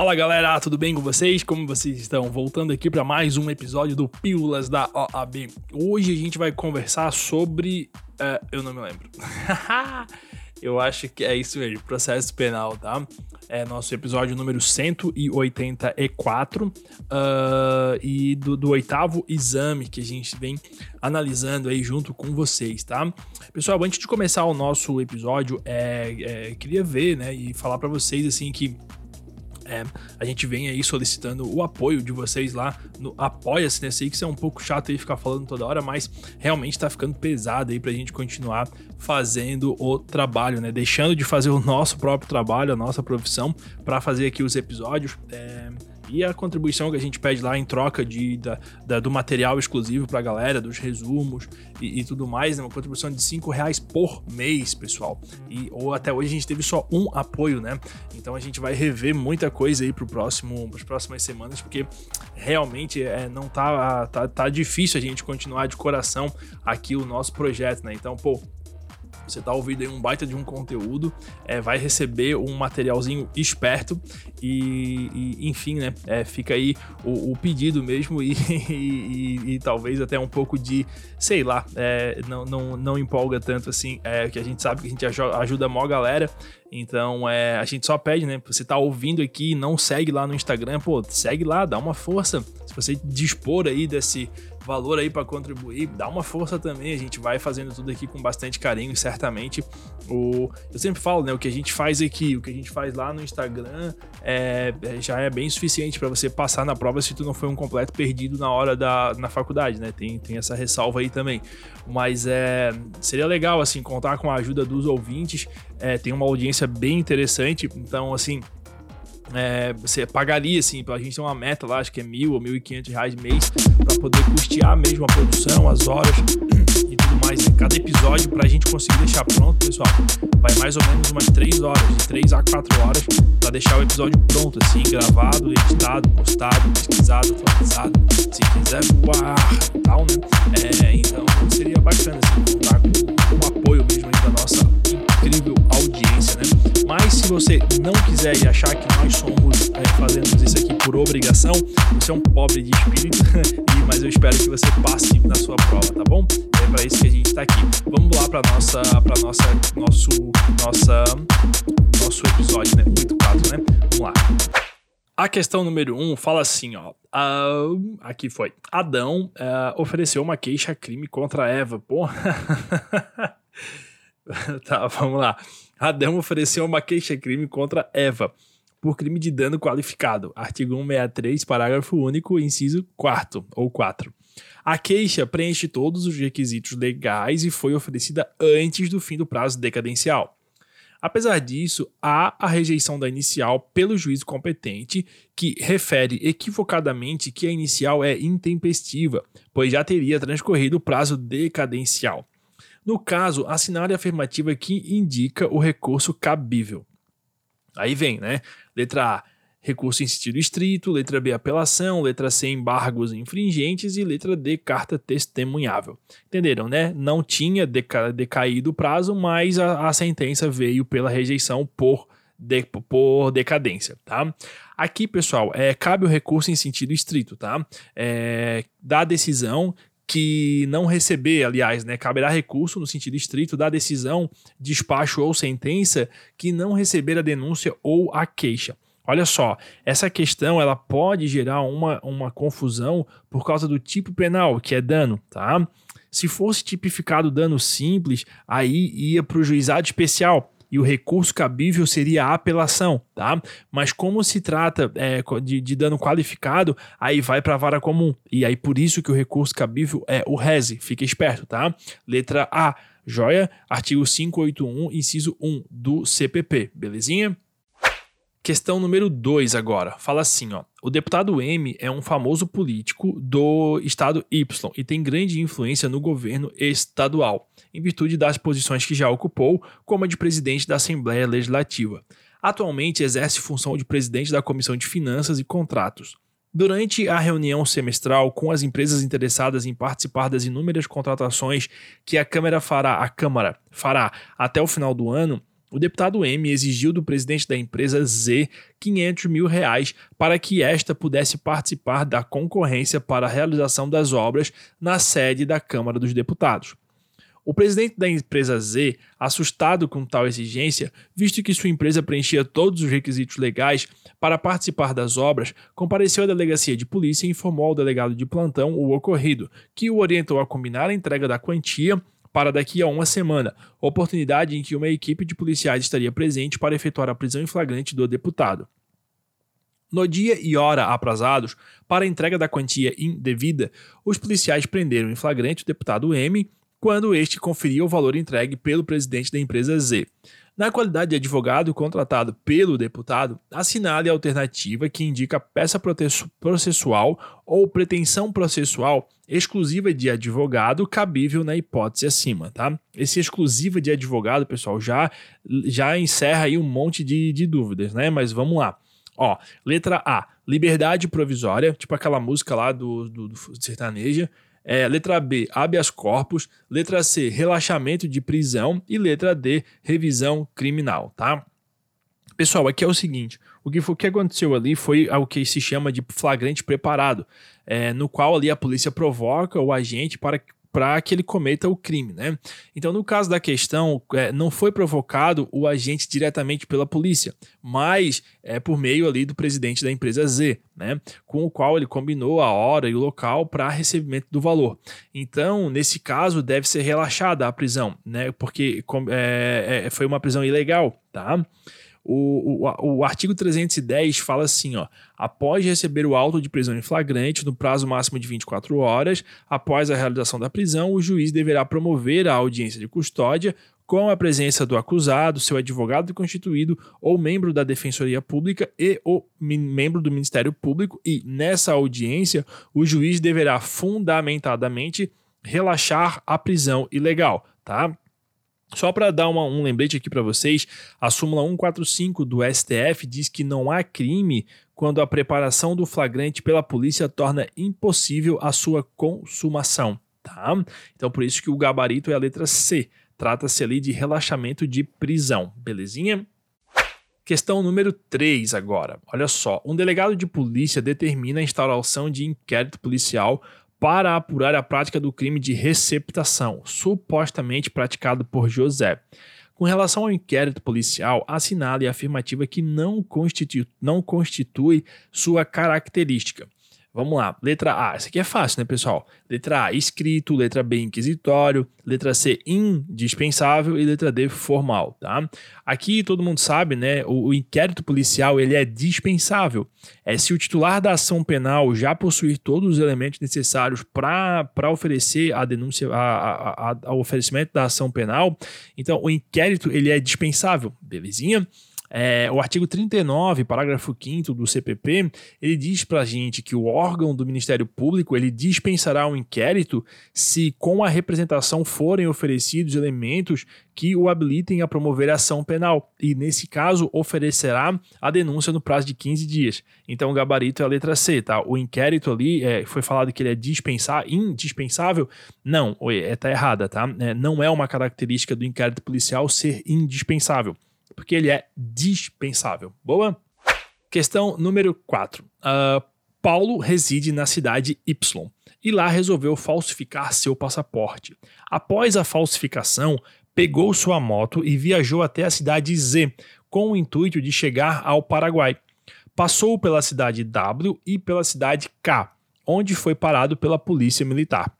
Fala galera, tudo bem com vocês? Como vocês estão? Voltando aqui para mais um episódio do Pílulas da OAB. Hoje a gente vai conversar sobre. Uh, eu não me lembro. eu acho que é isso mesmo, processo penal, tá? É nosso episódio número 184 uh, e do, do, oitavo exame que a gente vem analisando aí junto com vocês, tá? Pessoal, antes de começar o nosso episódio, é, é queria ver, né, e falar para vocês assim que é, a gente vem aí solicitando o apoio de vocês lá no Apoia-se, né? Sei que isso é um pouco chato aí ficar falando toda hora, mas realmente tá ficando pesado aí pra gente continuar fazendo o trabalho, né? Deixando de fazer o nosso próprio trabalho, a nossa profissão, para fazer aqui os episódios. É e a contribuição que a gente pede lá em troca de, da, da do material exclusivo pra galera, dos resumos e, e, tudo mais, né? Uma contribuição de 5 reais por mês, pessoal. E, ou até hoje a gente teve só um apoio, né? Então a gente vai rever muita coisa aí pro próximo, pras próximas semanas, porque realmente é, não tá, tá, tá difícil a gente continuar de coração aqui o nosso projeto, né? Então, pô, você tá ouvindo aí um baita de um conteúdo, é, vai receber um materialzinho esperto e, e enfim, né? É, fica aí o, o pedido mesmo e, e, e, talvez até um pouco de, sei lá, é, não, não, não empolga tanto assim, é, que a gente sabe que a gente ajuda a maior galera, então, é, a gente só pede, né? Você tá ouvindo aqui e não segue lá no Instagram, pô, segue lá, dá uma força. Se você dispor aí desse valor aí para contribuir, dá uma força também. A gente vai fazendo tudo aqui com bastante carinho certamente o eu sempre falo, né, o que a gente faz aqui, o que a gente faz lá no Instagram é, é já é bem suficiente para você passar na prova se tu não foi um completo perdido na hora da na faculdade, né? Tem, tem essa ressalva aí também. Mas é seria legal assim contar com a ajuda dos ouvintes. É, tem uma audiência bem interessante, então assim, é, você pagaria, assim, a gente tem uma meta lá, acho que é mil ou mil e quinhentos reais mês, para poder custear mesmo a produção, as horas e tudo mais. Em cada episódio, para a gente conseguir deixar pronto, pessoal, vai mais ou menos umas três horas, de três a quatro horas, para deixar o episódio pronto, assim, gravado, editado, postado, pesquisado, atualizado, se quiser voar e tal, né? É, então seria bacana, assim, você não quiser e achar que nós somos é, fazemos isso aqui por obrigação, você é um pobre de espírito, mas eu espero que você passe na sua prova, tá bom? É para isso que a gente está aqui. Vamos lá para nossa, para nossa, nosso, nossa, nosso episódio, né? 84, né? Vamos lá. A questão número um fala assim, ó. Uh, aqui foi. Adão uh, ofereceu uma queixa-crime contra Eva. Porra. tá, vamos lá. Adão ofereceu uma queixa-crime contra Eva por crime de dano qualificado. Artigo 163, parágrafo único, inciso 4 ou 4. A queixa preenche todos os requisitos legais e foi oferecida antes do fim do prazo decadencial. Apesar disso, há a rejeição da inicial pelo juízo competente, que refere equivocadamente que a inicial é intempestiva, pois já teria transcorrido o prazo decadencial. No caso, assinar a afirmativa que indica o recurso cabível. Aí vem, né? Letra A, recurso em sentido estrito, letra B, apelação, letra C, embargos infringentes e letra D, carta testemunhável. Entenderam, né? Não tinha deca decaído o prazo, mas a, a, sentença veio pela rejeição por, de, por decadência, tá? Aqui, pessoal, é, cabe o recurso em sentido estrito, tá? É, da decisão que não receber, aliás, né, caberá recurso no sentido estrito da decisão, despacho ou sentença que não receber a denúncia ou a queixa. Olha só, essa questão ela pode gerar uma, uma confusão por causa do tipo penal, que é dano, tá? Se fosse tipificado dano simples, aí ia para o juizado especial e o recurso cabível seria a apelação, tá? Mas como se trata é, de, de, dano qualificado, aí vai para a vara comum. E aí por isso que o recurso cabível é o RESE. Fica esperto, tá? Letra A, joia? Artigo 581, inciso 1 do CPP, belezinha? Questão número 2 agora. Fala assim, ó. O deputado M é um famoso político do estado Y e tem grande influência no governo estadual, em virtude das posições que já ocupou, como a de presidente da Assembleia Legislativa. Atualmente exerce função de presidente da Comissão de Finanças e Contratos. Durante a reunião semestral com as empresas interessadas em participar das inúmeras contratações que a Câmara fará, a Câmara fará até o final do ano, o deputado M exigiu do presidente da empresa Z 500 mil reais para que esta pudesse participar da concorrência para a realização das obras na sede da Câmara dos Deputados. O presidente da empresa Z, assustado com tal exigência, visto que sua empresa preenchia todos os requisitos legais para participar das obras, compareceu à delegacia de polícia e informou ao delegado de plantão o ocorrido, que o orientou a combinar a entrega da quantia para daqui a uma semana, oportunidade em que uma equipe de policiais estaria presente para efetuar a prisão em flagrante do deputado. No dia e hora aprazados para a entrega da quantia indevida, os policiais prenderam em flagrante o deputado M quando este conferia o valor entregue pelo presidente da empresa Z. Na qualidade de advogado contratado pelo deputado, assinale a alternativa que indica peça processual ou pretensão processual exclusiva de advogado cabível na hipótese acima, tá? Esse exclusiva de advogado, pessoal, já, já encerra aí um monte de, de dúvidas, né? Mas vamos lá. Ó, letra A, liberdade provisória, tipo aquela música lá do, do, do sertaneja. É, letra B, habeas corpus. Letra C, relaxamento de prisão. E letra D, revisão criminal, tá? Pessoal, aqui é o seguinte: o que, foi, o que aconteceu ali foi o que se chama de flagrante preparado, é, no qual ali a polícia provoca o agente para para que ele cometa o crime, né? Então, no caso da questão, é, não foi provocado o agente diretamente pela polícia, mas é por meio ali do presidente da empresa Z, né? Com o qual ele combinou a hora e o local para recebimento do valor. Então, nesse caso, deve ser relaxada a prisão, né? Porque é, é, foi uma prisão ilegal, tá? O, o, o artigo 310 fala assim: ó, após receber o auto de prisão em flagrante no prazo máximo de 24 horas, após a realização da prisão, o juiz deverá promover a audiência de custódia com a presença do acusado, seu advogado constituído ou membro da Defensoria Pública e o membro do Ministério Público, e nessa audiência o juiz deverá fundamentadamente relaxar a prisão ilegal, tá? Só para dar uma, um lembrete aqui para vocês, a súmula 145 do STF diz que não há crime quando a preparação do flagrante pela polícia torna impossível a sua consumação, tá? Então por isso que o gabarito é a letra C. Trata-se ali de relaxamento de prisão, belezinha? Questão número 3 agora. Olha só, um delegado de polícia determina a instauração de inquérito policial para apurar a prática do crime de receptação, supostamente praticado por José. Com relação ao inquérito policial, assinale a afirmativa que não constitui, não constitui sua característica. Vamos lá. Letra A. Isso aqui é fácil, né, pessoal? Letra A, escrito. Letra B, inquisitório. Letra C, indispensável. E letra D, formal, tá? Aqui todo mundo sabe, né? O, o inquérito policial, ele é dispensável. É se o titular da ação penal já possuir todos os elementos necessários para oferecer a denúncia, a, a, a, ao oferecimento da ação penal, então o inquérito, ele é dispensável, belezinha? É, o artigo 39, parágrafo 5 do CPP, ele diz para a gente que o órgão do Ministério Público ele dispensará um inquérito se com a representação forem oferecidos elementos que o habilitem a promover a ação penal e, nesse caso, oferecerá a denúncia no prazo de 15 dias. Então, o gabarito é a letra C, tá? O inquérito ali é, foi falado que ele é dispensar, indispensável. Não, é, tá errada, tá? É, não é uma característica do inquérito policial ser indispensável porque ele é dispensável. Boa? Questão número 4. Uh, ah, Paulo reside na cidade Y e lá resolveu falsificar seu passaporte. Após a falsificação, pegou sua moto e viajou até a cidade Z com o intuito de chegar ao Paraguai. Passou pela cidade W e pela cidade K, onde foi parado pela polícia militar.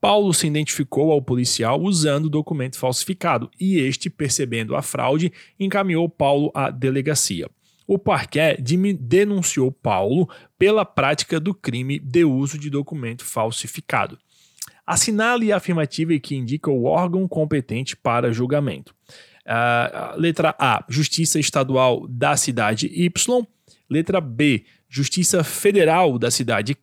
Paulo se identificou ao policial usando documento falsificado e este, percebendo a fraude, encaminhou Paulo à delegacia. O parquet denunciou Paulo pela prática do crime de uso de documento falsificado. Assinale a afirmativa que indica o órgão competente para julgamento. Uh, letra A, Justiça Estadual da cidade Y. Letra B, Justiça Federal da cidade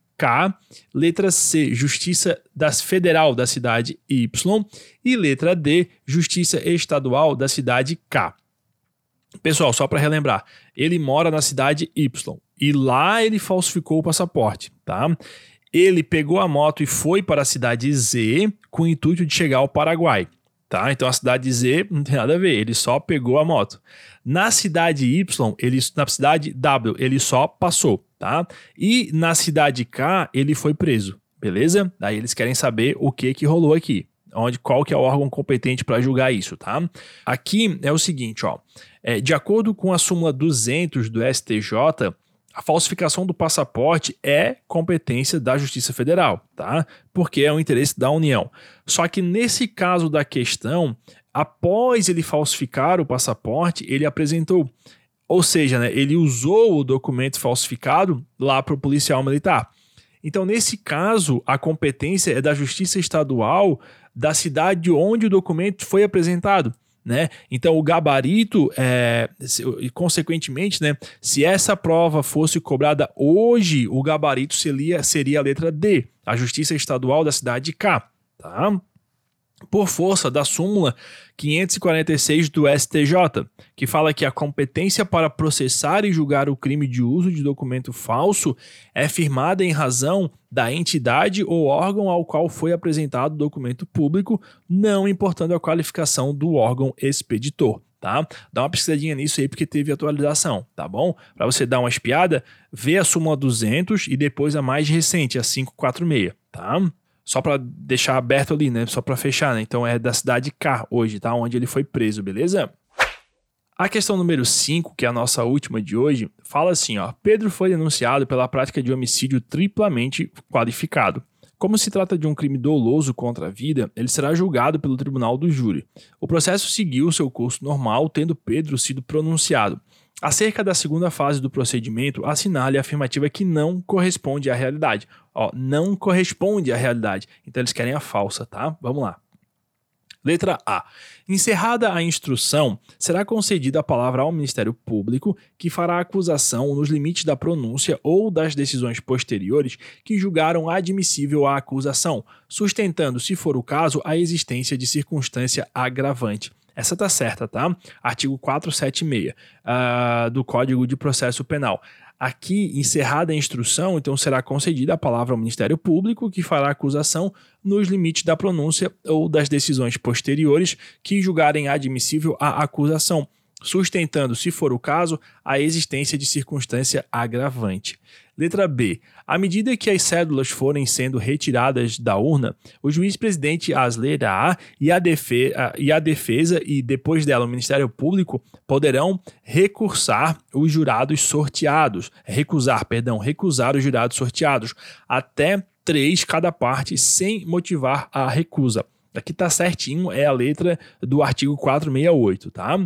Letra C, Justiça das Federal da cidade Y e letra D, Justiça Estadual da cidade K. Pessoal, só para relembrar, ele mora na cidade Y e lá ele falsificou o passaporte, tá? Ele pegou a moto e foi para a cidade Z com o intuito de chegar ao Paraguai, tá? Então a cidade Z não tem nada a ver, ele só pegou a moto. Na cidade Y, ele, na cidade W, ele só passou, tá? E na cidade K, ele foi preso, beleza? Daí eles querem saber o que que rolou aqui onde qual que é o órgão competente para julgar isso, tá? Aqui é o seguinte, ó. É, de acordo com a súmula 200 do STJ, a falsificação do passaporte é competência da Justiça Federal, tá? Porque é o interesse da União. Só que nesse caso da questão, após ele falsificar o passaporte, ele apresentou, ou seja, né, ele usou o documento falsificado lá para o policial militar. Então, nesse caso, a competência é da Justiça Estadual da cidade onde o documento foi apresentado. Né? Então, o gabarito, é, e consequentemente, né, se essa prova fosse cobrada hoje, o gabarito seria, seria a letra D, a Justiça Estadual da cidade de K. Tá? Por força da súmula 546 do STJ, que fala que a competência para processar e julgar o crime de uso de documento falso é firmada em razão da entidade ou órgão ao qual foi apresentado o documento público, não importando a qualificação do órgão expeditor. Tá? Dá uma pesquisadinha nisso aí porque teve atualização, tá bom? Para você dar uma espiada, vê a súmula 200 e depois a mais recente, a 546, tá? Só para deixar aberto ali, né? Só para fechar, né? Então é da cidade K hoje, tá? Onde ele foi preso, beleza? A questão número 5, que é a nossa última de hoje, fala assim, ó: Pedro foi denunciado pela prática de homicídio triplamente qualificado. Como se trata de um crime doloso contra a vida, ele será julgado pelo tribunal do júri. O processo seguiu seu curso normal, tendo Pedro sido pronunciado. Acerca da segunda fase do procedimento, assinale a afirmativa que não corresponde à realidade. Ó, não corresponde à realidade. Então eles querem a falsa, tá? Vamos lá. Letra A. Encerrada a instrução, será concedida a palavra ao Ministério Público, que fará acusação nos limites da pronúncia ou das decisões posteriores que julgaram admissível a acusação, sustentando, se for o caso, a existência de circunstância agravante. Essa tá certa, tá? Artigo 476 uh, ah, do Código de Processo Penal. Aqui, encerrada a instrução, então será concedida a palavra ao Ministério Público, que fará acusação nos limites da pronúncia ou das decisões posteriores que julgarem admissível a acusação, sustentando, se for o caso, a existência de circunstância agravante. Letra B. À medida que as cédulas forem sendo retiradas da urna, o juiz-presidente as lerá e a, e a defesa e depois dela o Ministério Público poderão recursar os jurados sorteados, recusar, perdão, recusar os jurados sorteados até três cada parte sem motivar a recusa. Aqui tá certinho, é a letra do artigo 468, tá?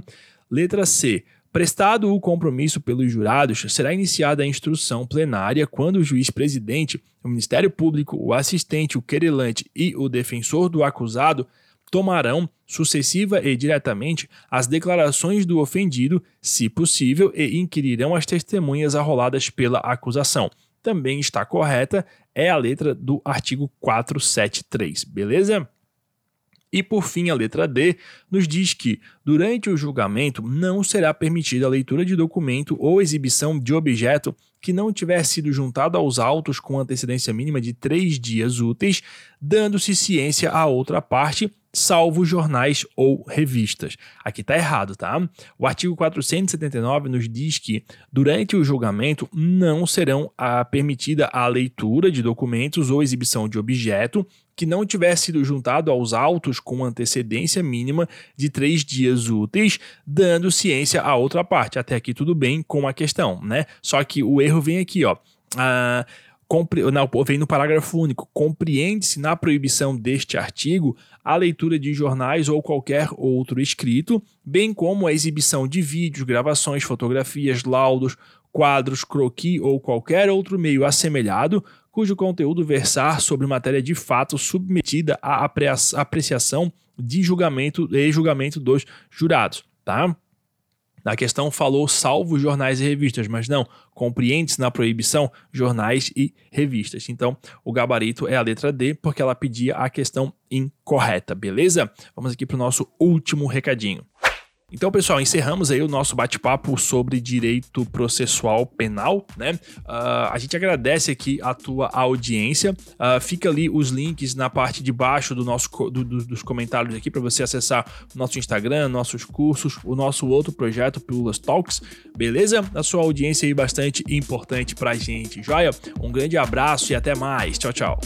Letra C. Prestado o compromisso pelos jurados, será iniciada a instrução plenária quando o juiz presidente, o Ministério Público, o assistente, o querelante e o defensor do acusado tomarão, sucessiva e diretamente, as declarações do ofendido, se possível, e inquirirão as testemunhas arroladas pela acusação. Também está correta, é a letra do artigo 473, beleza? E por fim, a letra D nos diz que, durante o julgamento, não será permitida a leitura de documento ou exibição de objeto que não tiver sido juntado aos autos com antecedência mínima de três dias úteis, dando-se ciência à outra parte, salvo jornais ou revistas. Aqui está errado, tá? O artigo 479 nos diz que, durante o julgamento, não serão a, ah, permitida a leitura de documentos ou exibição de objeto que não tiver sido juntado aos autos com antecedência mínima de três dias úteis, dando ciência à outra parte. Até aqui tudo bem com a questão, né? Só que o erro vem aqui, ó. Ah, compre, não, vem no parágrafo único. Compreende-se na proibição deste artigo a leitura de jornais ou qualquer outro escrito, bem como a exibição de vídeos, gravações, fotografias, laudos, quadros, croquis ou qualquer outro meio assemelhado cujo conteúdo versar sobre matéria de fato submetida à apreciação de julgamento e julgamento dos jurados, tá? Na questão falou salvo jornais e revistas, mas não, compreende-se na proibição jornais e revistas. Então, o gabarito é a letra D, porque ela pedia a questão incorreta, beleza? Vamos aqui para o nosso último recadinho. Então, pessoal, encerramos aí o nosso bate-papo sobre direito processual penal, né? Uh, a gente agradece aqui a tua audiência. Uh, fica ali os links na parte de baixo do nosso, do, do, dos comentários aqui para você acessar o nosso Instagram, nossos cursos, o nosso outro projeto, Pílulas Talks, beleza? A sua audiência aí bastante importante pra gente, joia? Um grande abraço e até mais. Tchau, tchau.